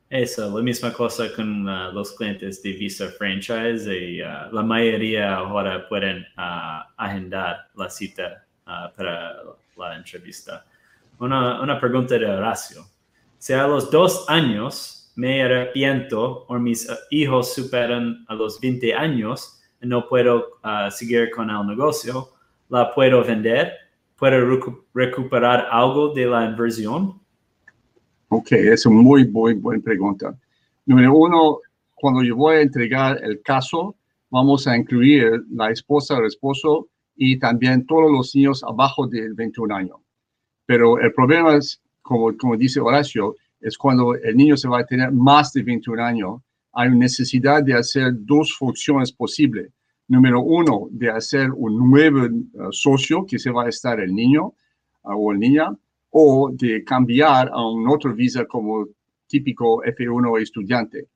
Eso, la misma cosa con uh, los clientes de Visa Franchise y uh, la mayoría ahora pueden uh, agendar la cita para la entrevista. Una, una, pregunta de Horacio. Si a los dos años me arrepiento o mis uh, hijos superan a los 20 años y no puedo uh, seguir con el negocio, ¿la puedo vender? ¿Puedo recu- recuperar algo de la inversión? Ok, es una muy, muy buena pregunta. Número uno, cuando yo voy a entregar el caso, vamos a incluir la esposa, el esposo y también todos los niños abajo de 21 años. Pero el problema es, como, como dice Horacio, es cuando el niño se va a tener más de 21 años, hay necesidad de hacer dos funciones posibles. Número uno, de hacer un nuevo uh, socio que se va a estar el niño uh, o el niña, o de cambiar a un otro visa como típico F1 estudiante.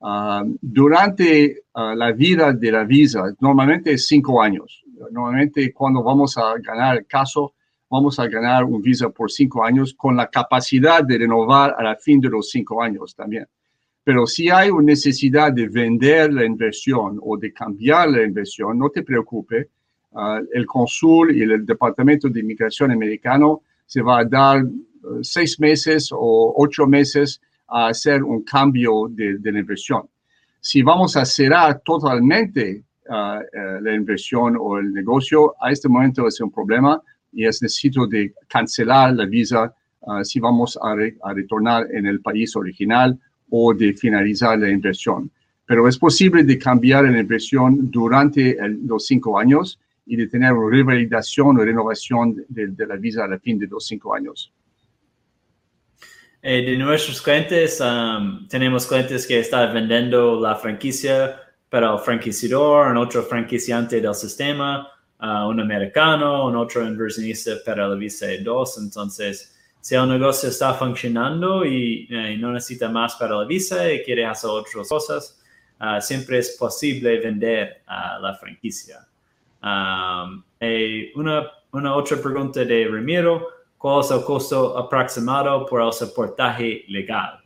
Uh, durante la vida de la visa, normalmente es cinco años. Normalmente cuando vamos a ganar el caso, vamos a ganar un visa por cinco años con la capacidad de renovar a la fin de los cinco años también. Pero si hay una necesidad de vender la inversión o de cambiar la inversión, no te preocupes. Uh, el cónsul y el Departamento de Inmigración americano se va a dar uh, seis meses o ocho meses a hacer un cambio de, de la inversión. Si vamos a cerrar totalmente uh, la inversión o el negocio, a este momento es un problema y es necesito de cancelar la visa si vamos a, re, a retornar en el país original o de finalizar la inversión. Pero es posible de cambiar la inversión durante el, los cinco años y de tener una revalidación o renovación de, de, la visa a la fin de los cinco años. Eh, de nuestros clientes, um, tenemos clientes que están vendiendo la franquicia para el franquiciador, un otro franquiciante del sistema, un americano, un otro inversionista para la visa E2. Entonces, si el negocio está funcionando y, eh, y, no necesita más para la visa y quiere hacer otras cosas, uh, siempre es posible vender la franquicia. Um, una, otra pregunta de Ramiro, ¿cuál es el costo aproximado por el soportaje legal?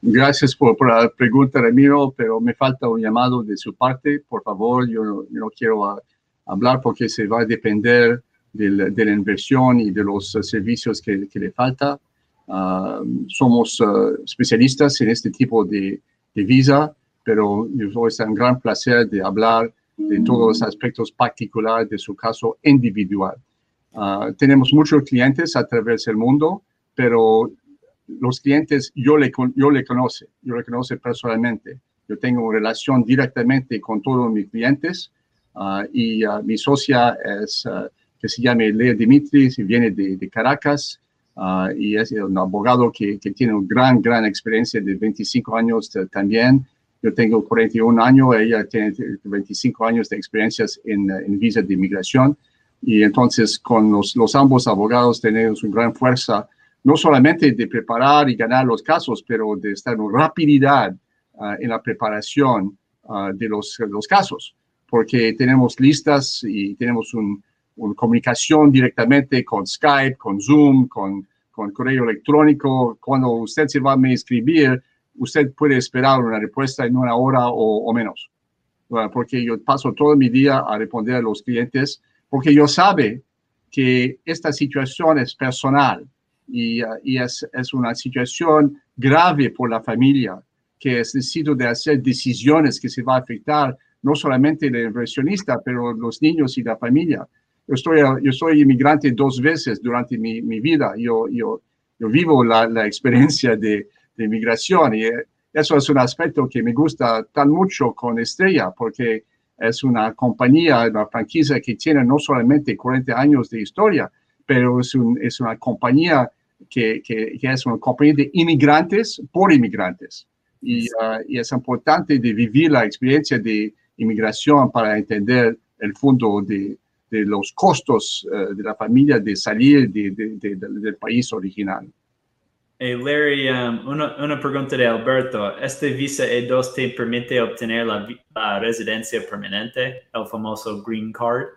Gracias por, por, la pregunta, Ramiro, pero me falta un llamado de su parte. Por favor, yo no, yo no quiero a, hablar porque se va a depender de, de la inversión y de los uh, servicios que, que, le falta. Uh, somos uh, especialistas en este tipo de, de visa, pero es un gran placer de hablar de todos los aspectos particulares de su caso individual. Uh, tenemos muchos clientes a través del mundo, pero los clientes yo le, yo le conoce, yo le conoce personalmente. Yo tengo relación directamente con todos mis clientes y uh, mi socia es, que se llama Lea Dimitris y viene de, de Caracas y es un abogado que, que, tiene una gran, gran experiencia de 25 años de, también. Yo tengo 41 años, ella tiene 25 años de experiencias en, en visa de inmigración. Y entonces con los, los, ambos abogados tenemos una gran fuerza, no solamente de preparar y ganar los casos, pero de estar en rapidez uh, en la preparación uh, de los, los, casos, porque tenemos listas y tenemos una un comunicación directamente con Skype, con Zoom, con, con correo electrónico. Cuando usted se va a inscribir, usted puede esperar una respuesta en una hora o, o menos, bueno, porque yo paso todo mi día a responder a los clientes, porque yo sabe que esta situación es personal y, y es, es, una situación grave por la familia, que es necesario de hacer decisiones que se va a afectar no solamente el inversionista, pero los niños y la familia. Yo, estoy, yo soy inmigrante dos veces durante mi, mi vida, yo, yo, yo vivo la, la experiencia de, de inmigración y eso es un aspecto que me gusta tan mucho con Estrella porque es una compañía, una franquicia que tiene no solamente 40 años de historia, pero es, un, es una compañía que, que, que, es una compañía de inmigrantes por inmigrantes. Y, uh, y, es importante de vivir la experiencia de inmigración para entender el fondo de, de los costos uh, de la familia de salir de, de, del país original. Hey Larry, um, una, una, pregunta de Alberto. ¿Este visa E2 te permite obtener la, la residencia permanente, el famoso Green Card?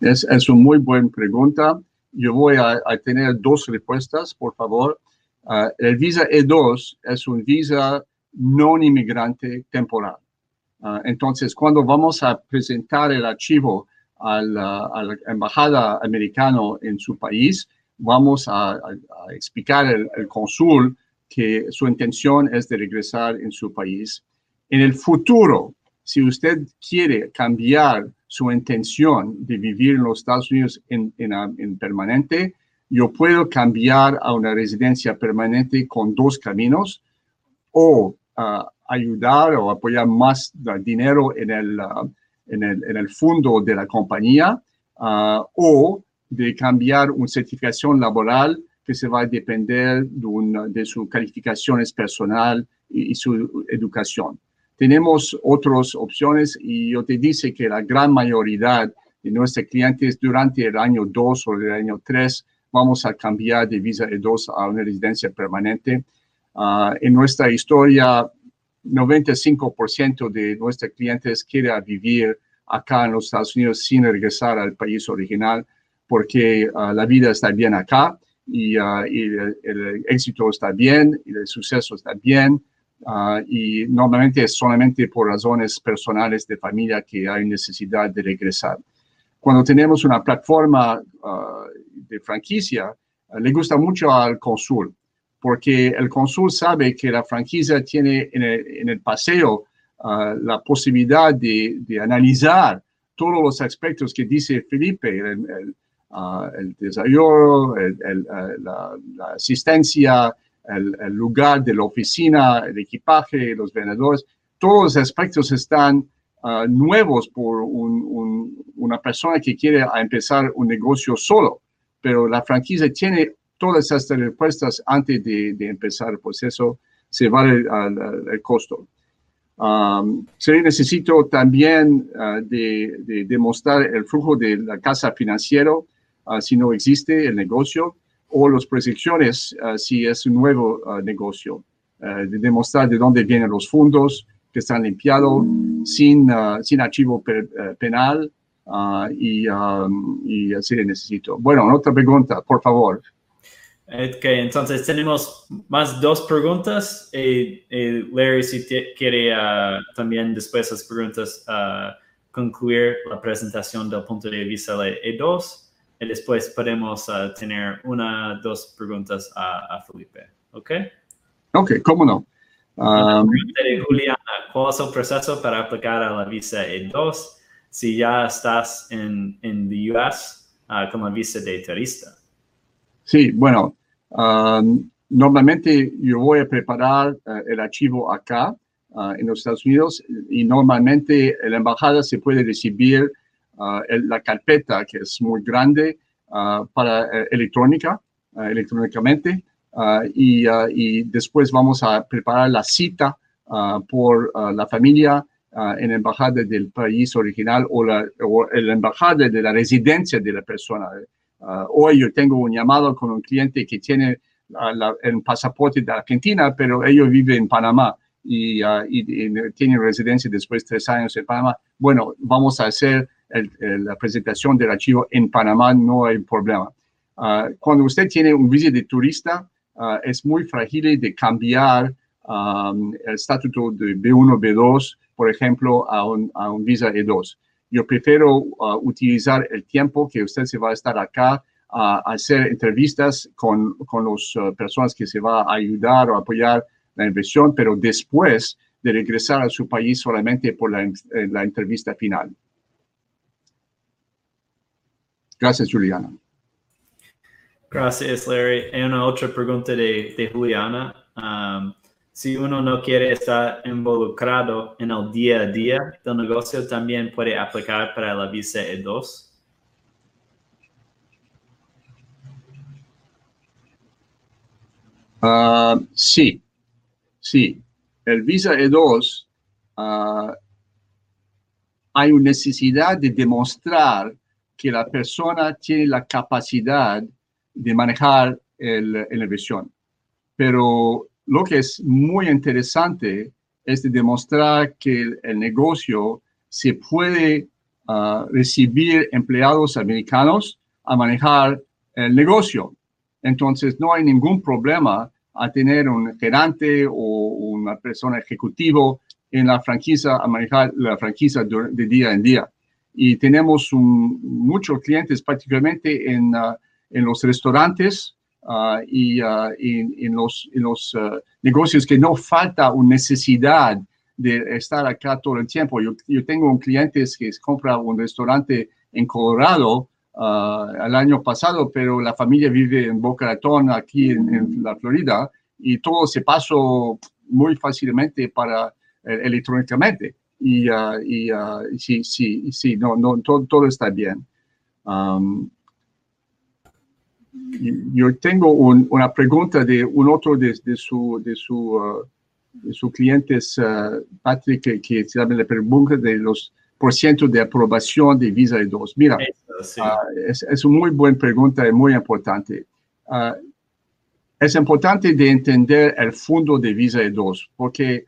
Es, es una muy buena pregunta. Yo voy a, a tener dos respuestas, por favor. Uh, el visa E2 es un visa no inmigrante temporal. Uh, entonces, cuando vamos a presentar el archivo a la, a la embajada americana en su país, vamos a, explicar al, al cónsul que su intención es de regresar en su país. En el futuro, si usted quiere cambiar su intención de vivir en los Estados Unidos en, en, permanente, yo puedo cambiar a una residencia permanente con dos caminos o ah, ayudar o apoyar más dinero en el, ah, en, el, en el, fondo de la compañía uh, o de cambiar una certificación laboral que se va a depender de, de sus calificaciones personal y, su educación. Tenemos otras opciones y yo te dice que la gran mayoría de nuestros clientes durante el año 2 o el año 3 vamos a cambiar de visa E2 a una residencia permanente. Uh, en nuestra historia, 95% de nuestros clientes quieren vivir acá en los Estados Unidos sin regresar al país original porque uh, la vida está bien acá y, y el, éxito está bien y el suceso está bien. Uh, y normalmente es solamente por razones personales de familia que hay necesidad de regresar. Cuando tenemos una plataforma de franquicia, le gusta mucho al consul, porque el consul sabe que la franquicia tiene en el, en el paseo uh, la posibilidad de, de, analizar todos los aspectos que dice Felipe, el, el, uh, el desarrollo, la, la, asistencia, el, lugar de la oficina, el equipaje, los vendedores, todos los aspectos están uh, nuevos por un, un, una persona que quiere empezar un negocio solo, pero la franquicia tiene todas estas respuestas antes de, de empezar el proceso, se vale el costo. Um, se necesito también uh, de, de, demostrar el flujo de la casa financiero uh, si no existe el negocio o las proyecciones uh, si es un nuevo negocio, de demostrar de dónde vienen los fondos que están limpiados sin, sin archivo per, penal y, um, y así necesito. Bueno, otra pregunta, por favor. Okay, entonces tenemos más dos preguntas. Y, y Larry, si quiere uh, también después de las preguntas uh, concluir la presentación del punto de vista de E2 y después podemos uh, tener una, dos preguntas a, a, Felipe. ¿Ok? Ok, cómo no. Um, de Juliana, ¿cuál es el proceso para aplicar a la visa E2 si ya estás en, en the US con la visa de turista? Sí, bueno, Normalmente yo voy a preparar uh, el archivo acá uh, en los Estados Unidos y normalmente la embajada se puede recibir el, la carpeta que es muy grande para electrónica, electrónicamente y, y, después vamos a preparar la cita por la familia en la embajada del país original o la, o la embajada de la residencia de la persona. Uh, hoy yo tengo un llamado con un cliente que tiene uh, la, el pasaporte de Argentina, pero ellos viven en Panamá y, uh, y, y tienen residencia después de tres años en Panamá. Bueno, vamos a hacer el, el, la presentación del archivo en Panamá, no hay problema. cuando usted tiene un visa de turista, es muy frágil de cambiar um, el estatuto de B1, B2, por ejemplo, a un, a un visa E2 yo prefiero uh, utilizar el tiempo que usted se va a estar acá a hacer entrevistas con, con las uh, personas que se va a ayudar o apoyar la inversión, pero después de regresar a su país solamente por la, eh, la entrevista final. Gracias, Juliana. Gracias, Larry. Hay una otra pregunta de, de Juliana. Um, si uno no quiere estar involucrado en el día a día del negocio, también puede aplicar para la visa E2. Uh, sí, sí. El visa E2 uh, hay una necesidad de demostrar que la persona tiene la capacidad de manejar el, la inversión. Pero lo que es muy interesante es de demostrar que el, negocio se puede uh, recibir empleados americanos a manejar el negocio. Entonces, no hay ningún problema a tener un gerente o una persona ejecutivo en la franquicia, a manejar la franquicia de, día en día. Y tenemos muchos clientes, particularmente en, uh, en los restaurantes uh, y uh, en, los, en los uh, negocios que no falta una necesidad de estar acá todo el tiempo. Yo, yo tengo un cliente que compra un restaurante en Colorado el año pasado, pero la familia vive en Boca Raton, aquí en, la Florida, y todo se pasó muy fácilmente para eh, electrónicamente. Y, y sí, sí, sí, no, no, todo, todo está bien. Um, yo tengo una pregunta de un otro de, su, de su, uh, de sus clientes, uh, Patrick, que, que le pregunta de los porcientos de aprobación de visa de dos. Mira, uh, es, es, una muy buena pregunta y muy importante. es importante de entender el fondo de visa de dos, porque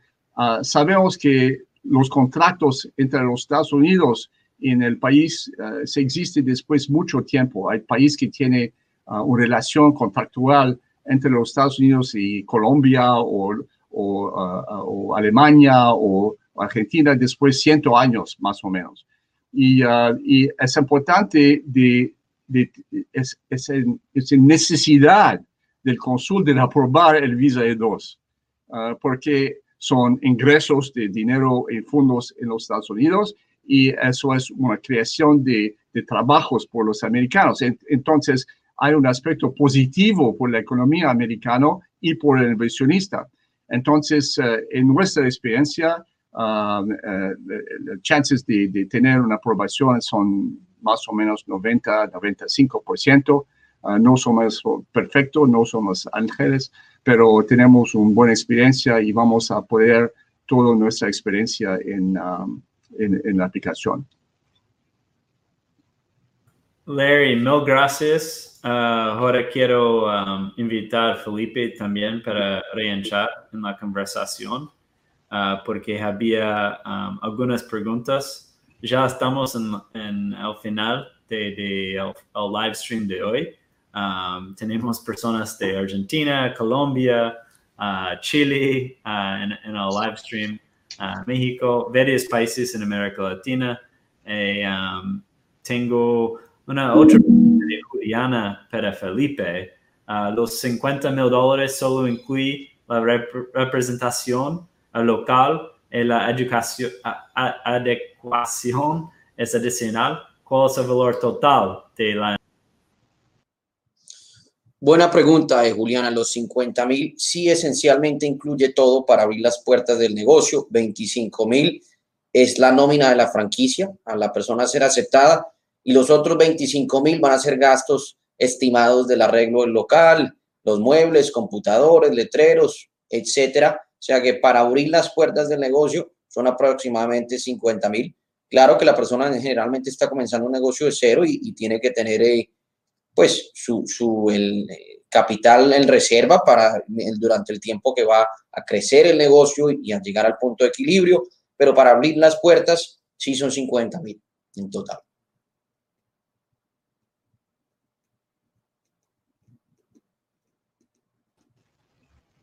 sabemos que los contratos entre los Estados Unidos en el país se existe después mucho tiempo. Hay países que tienen una relación contractual entre los Estados Unidos y Colombia o, o, Alemania o Argentina después de cientos años más o menos. Y, y es importante de, de es, es, necesidad del consul de aprobar el visa E2, porque son ingresos de dinero y fondos en los Estados Unidos y eso es una creación de, de trabajos por los americanos. Entonces, hay un aspecto positivo por la economía americana y por el inversionista. Entonces, eh, en nuestra experiencia, eh, las chances de, tener una aprobación son más o menos 90-95%. Uh, no somos perfectos, no somos ángeles, pero tenemos una buena experiencia y vamos a poder toda nuestra experiencia en, um, en la aplicación. Larry, mil gracias. Uh, ahora quiero um, invitar a Felipe también para reenchar en la conversación, uh, porque había um, algunas preguntas. Ya estamos en, en el final del de, el, live stream de hoy. Um, tenemos personas de Argentina, Colombia, uh, Chile en, en, el live stream, México, varios países en América Latina. Y, tengo una otra de Juliana para Felipe. Uh, los 50 mil dólares solo incluye la representación local y la educación, adecuación es adicional. ¿Cuál es el valor total de la Buena pregunta, eh, Juliana. Los 50 mil sí esencialmente incluye todo para abrir las puertas del negocio. 25 mil es la nómina de la franquicia a la persona ser aceptada y los otros 25 mil van a ser gastos estimados del arreglo del local, los muebles, computadores, letreros, etcétera. O sea que para abrir las puertas del negocio son aproximadamente 50 mil. Claro que la persona generalmente está comenzando un negocio de cero y, tiene que tener eh, pues su, su el, eh, capital en reserva para durante el tiempo que va a crecer el negocio y a llegar al punto de equilibrio, pero para abrir las puertas sí son 50 mil en total.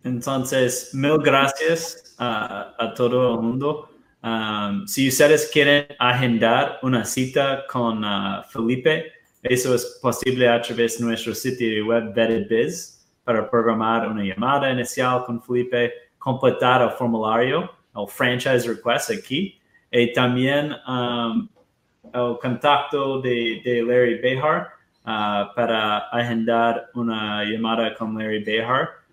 Entonces, mil gracias a, todo el mundo. Um, si ustedes quieren agendar una cita con uh, Felipe, eso es posible a través de nuestro sitio web BetterBiz para programar una llamada inicial con Felipe, completar el formulario, el franchise request aquí, y también um, el contacto de, Larry Behar uh, para agendar una llamada con Larry Behar